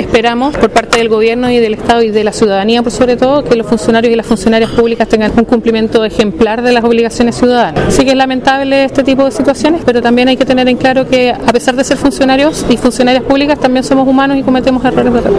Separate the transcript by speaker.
Speaker 1: esperamos por parte del gobierno y del Estado y de la ciudadanía, por sobre todo, que los funcionarios y las funcionarias públicas tengan un cumplimiento ejemplar de las obligaciones ciudadanas. Sí que es lamentable este tipo de situaciones, pero también hay que tener en claro que a pesar de ser funcionarios y funcionarias públicas, también somos humanos y cometemos errores